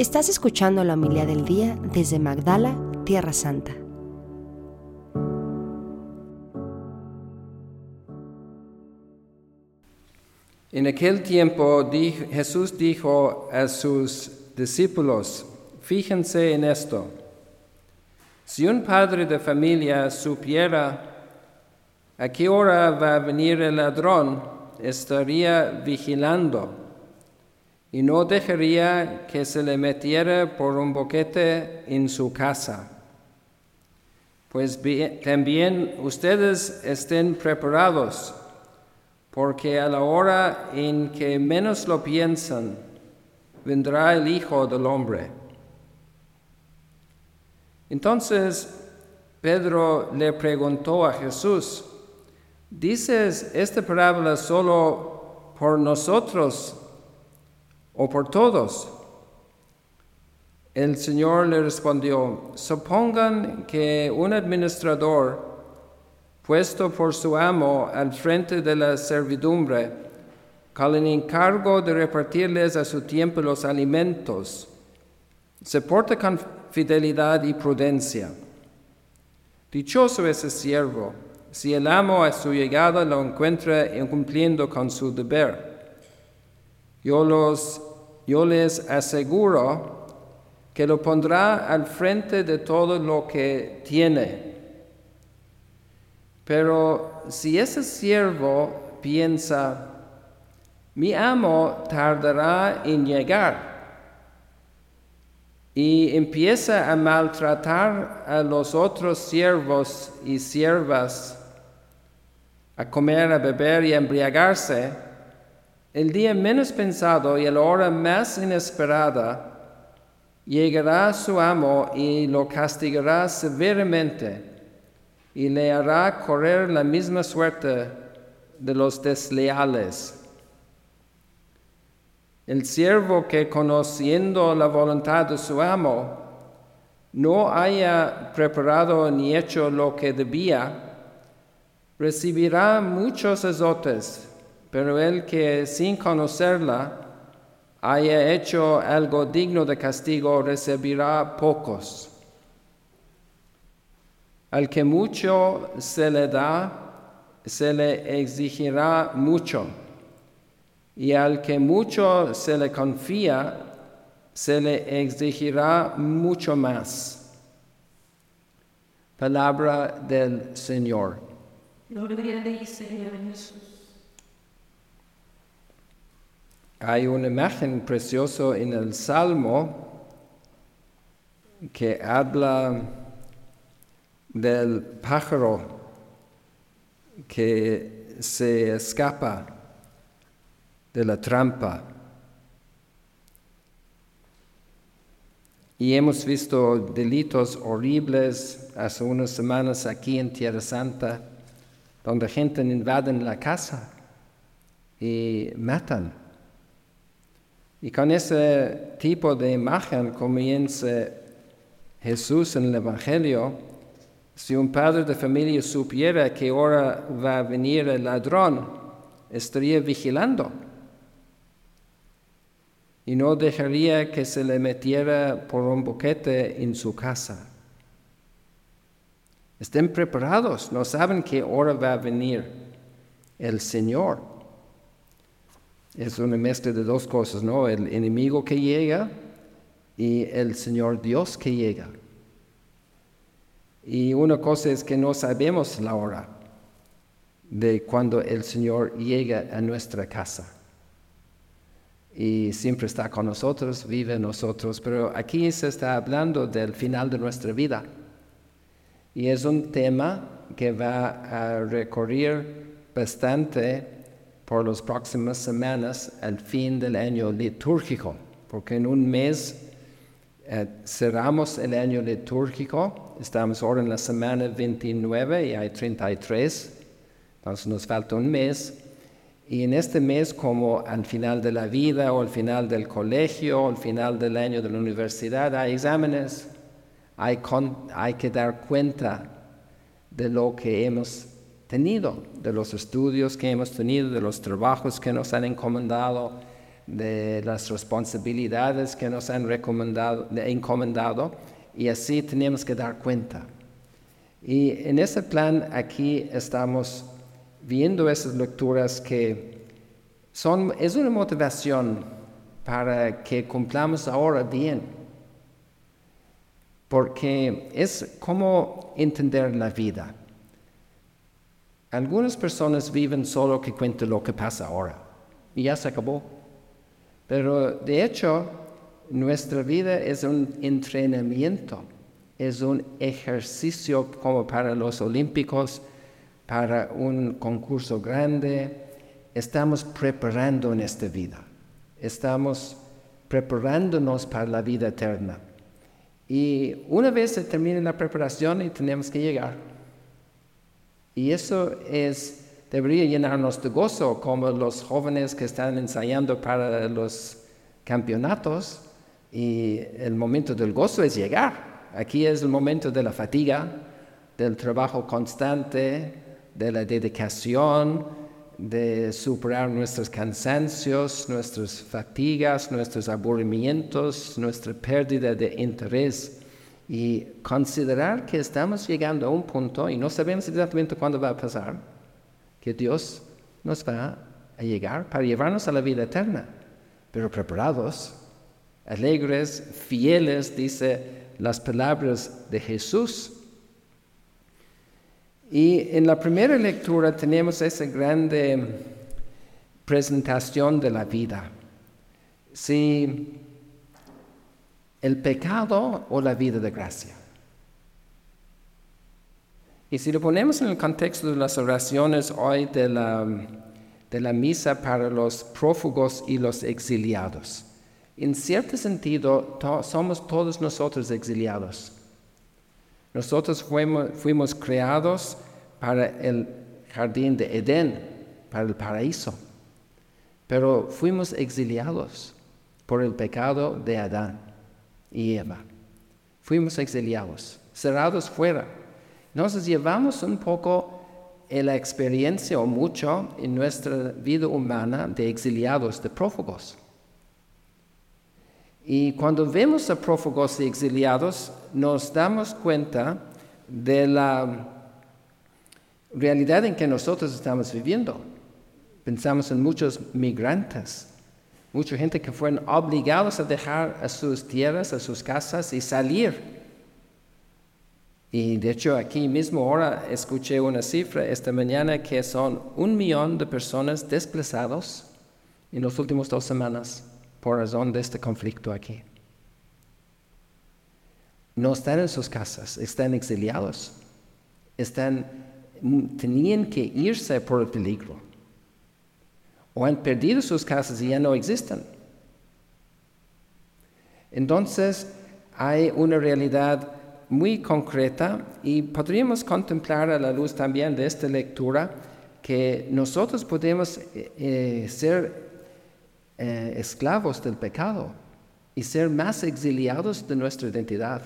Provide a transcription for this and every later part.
Estás escuchando la humildad del día desde Magdala, Tierra Santa. En aquel tiempo Jesús dijo a sus discípulos, fíjense en esto, si un padre de familia supiera a qué hora va a venir el ladrón, estaría vigilando y no dejaría que se le metiera por un boquete en su casa. Pues también ustedes estén preparados, porque a la hora en que menos lo piensan, vendrá el Hijo del Hombre. Entonces Pedro le preguntó a Jesús, ¿dices esta parábola solo por nosotros o por todos? El Señor le respondió, supongan que un administrador puesto por su amo al frente de la servidumbre, con el encargo de repartirles a su tiempo los alimentos, se porta con fidelidad y prudencia. Dichoso ese siervo, si el amo a su llegada lo encuentra incumpliendo con su deber. Yo, los, yo les aseguro que lo pondrá al frente de todo lo que tiene. Pero si ese siervo piensa, mi amo tardará en llegar, y empieza a maltratar a los otros siervos y siervas, a comer, a beber y a embriagarse, el día menos pensado y la hora más inesperada, llegará su amo y lo castigará severamente y le hará correr la misma suerte de los desleales. El siervo que conociendo la voluntad de su amo no haya preparado ni hecho lo que debía, recibirá muchos azotes, pero el que sin conocerla haya hecho algo digno de castigo recibirá pocos. Al que mucho se le da, se le exigirá mucho y al que mucho se le confía, se le exigirá mucho más. Palabra del Señor. Hay una imagen preciosa en el Salmo que habla del pájaro que se escapa de la trampa. Y hemos visto delitos horribles hace unas semanas aquí en Tierra Santa, donde gente invade la casa y matan. Y con ese tipo de imagen comienza Jesús en el Evangelio. Si un padre de familia supiera que ahora va a venir el ladrón, estaría vigilando y no dejaría que se le metiera por un boquete en su casa. Estén preparados, no saben qué hora va a venir el Señor. Es una mezcla de dos cosas, ¿no? El enemigo que llega y el Señor Dios que llega. Y una cosa es que no sabemos la hora de cuando el Señor llega a nuestra casa y siempre está con nosotros, vive en nosotros, pero aquí se está hablando del final de nuestra vida. Y es un tema que va a recorrer bastante por las próximas semanas al fin del año litúrgico, porque en un mes eh, cerramos el año litúrgico, estamos ahora en la semana 29 y hay 33, entonces nos falta un mes. Y en este mes, como al final de la vida o al final del colegio o al final del año de la universidad, hay exámenes, hay, hay que dar cuenta de lo que hemos tenido, de los estudios que hemos tenido, de los trabajos que nos han encomendado, de las responsabilidades que nos han recomendado, encomendado y así tenemos que dar cuenta. Y en ese plan aquí estamos viendo esas lecturas que son, es una motivación para que cumplamos ahora bien, porque es como entender la vida. Algunas personas viven solo que cuenten lo que pasa ahora y ya se acabó. Pero de hecho, nuestra vida es un entrenamiento, es un ejercicio como para los olímpicos, para un concurso grande. Estamos preparando en esta vida, estamos preparándonos para la vida eterna. Y una vez se termine la preparación y tenemos que llegar. Y eso es, debería llenarnos de gozo, como los jóvenes que están ensayando para los campeonatos. Y el momento del gozo es llegar. Aquí es el momento de la fatiga, del trabajo constante, de la dedicación, de superar nuestros cansancios, nuestras fatigas, nuestros aburrimientos, nuestra pérdida de interés y considerar que estamos llegando a un punto y no sabemos exactamente cuándo va a pasar, que Dios nos va a llegar para llevarnos a la vida eterna, pero preparados, alegres, fieles, dice las palabras de Jesús. Y en la primera lectura tenemos esa grande presentación de la vida. Si el pecado o la vida de gracia. Y si lo ponemos en el contexto de las oraciones hoy de la, de la misa para los prófugos y los exiliados, en cierto sentido somos todos nosotros exiliados. Nosotros fuimos, fuimos creados para el jardín de Edén, para el paraíso, pero fuimos exiliados por el pecado de Adán y Eva. Fuimos exiliados, cerrados fuera. Nos llevamos un poco la experiencia o mucho en nuestra vida humana de exiliados, de prófugos. Y cuando vemos a prófugos y exiliados, nos damos cuenta de la realidad en que nosotros estamos viviendo. Pensamos en muchos migrantes Mucha gente que fueron obligados a dejar a sus tierras, a sus casas y salir. Y de hecho aquí mismo ahora escuché una cifra esta mañana que son un millón de personas desplazados en las últimas dos semanas por razón de este conflicto aquí. No están en sus casas, están exiliados, están, tenían que irse por el peligro o han perdido sus casas y ya no existen. Entonces hay una realidad muy concreta y podríamos contemplar a la luz también de esta lectura que nosotros podemos eh, eh, ser eh, esclavos del pecado y ser más exiliados de nuestra identidad,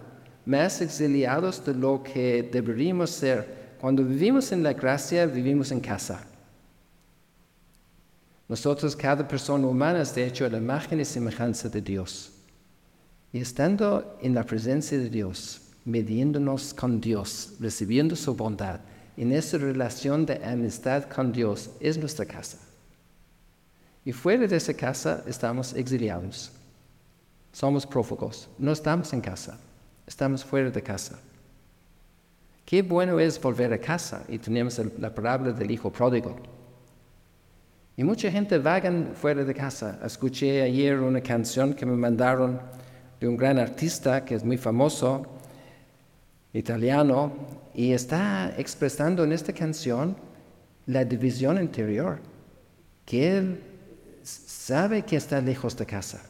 más exiliados de lo que deberíamos ser. Cuando vivimos en la gracia, vivimos en casa. Nosotros, cada persona humana es de hecho la imagen y semejanza de Dios. Y estando en la presencia de Dios, mediéndonos con Dios, recibiendo su bondad, en esa relación de amistad con Dios es nuestra casa. Y fuera de esa casa estamos exiliados. Somos prófugos. No estamos en casa. Estamos fuera de casa. Qué bueno es volver a casa. Y tenemos la palabra del hijo pródigo. Y mucha gente vagan fuera de casa. Escuché ayer una canción que me mandaron de un gran artista que es muy famoso, italiano, y está expresando en esta canción la división interior, que él sabe que está lejos de casa,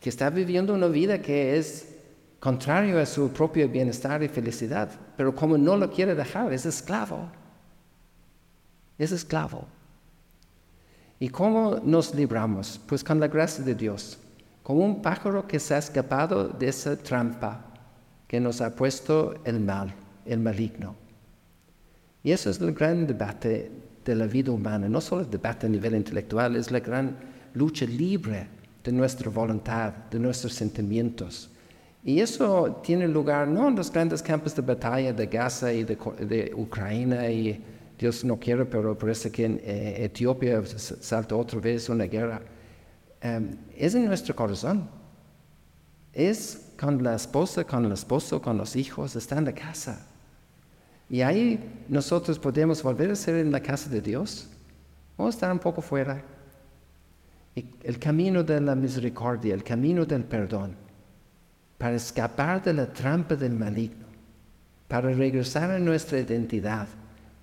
que está viviendo una vida que es contrario a su propio bienestar y felicidad, pero como no lo quiere dejar, es esclavo, es esclavo. ¿Y cómo nos libramos? Pues con la gracia de Dios, como un pájaro que se ha escapado de esa trampa que nos ha puesto el mal, el maligno. Y eso es el gran debate de la vida humana, no solo el debate a nivel intelectual, es la gran lucha libre de nuestra voluntad, de nuestros sentimientos. Y eso tiene lugar no en los grandes campos de batalla de Gaza y de, Ucrania y Dios no quiere, pero parece que en eh, Etiopía salta otra vez una guerra. Em, es en nuestro corazón. Es con la esposa, con el esposo, con los hijos, está en la casa. Y ahí nosotros podemos volver a ser en la casa de Dios o estar un poco fuera. el camino de la misericordia, el camino del perdón, para escapar de la trampa del maligno, para regresar a nuestra identidad,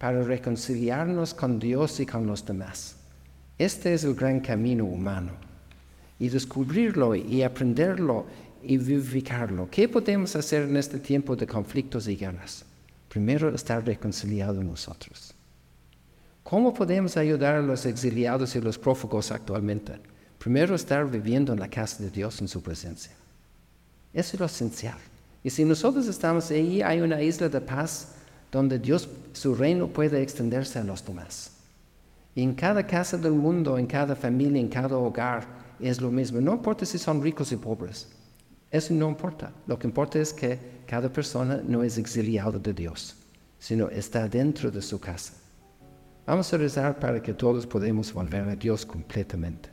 para reconciliarnos con Dios y con los demás. Este es el gran camino humano. Y descubrirlo y aprenderlo y vivificarlo. ¿Qué podemos hacer en este tiempo de conflictos y guerras? Primero, estar reconciliados nosotros. ¿Cómo podemos ayudar a los exiliados y los prófugos actualmente? Primero, estar viviendo en la casa de Dios en su presencia. Eso es lo esencial. Y si nosotros estamos ahí, hay una isla de paz donde Dios, su reino puede extenderse a los demás. En cada casa del mundo, en cada familia, en cada hogar, es lo mismo. No importa si son ricos y pobres. Eso no importa. Lo que importa es que cada persona no es exiliado de Dios, sino está dentro de su casa. Vamos a rezar para que todos podamos volver a Dios completamente.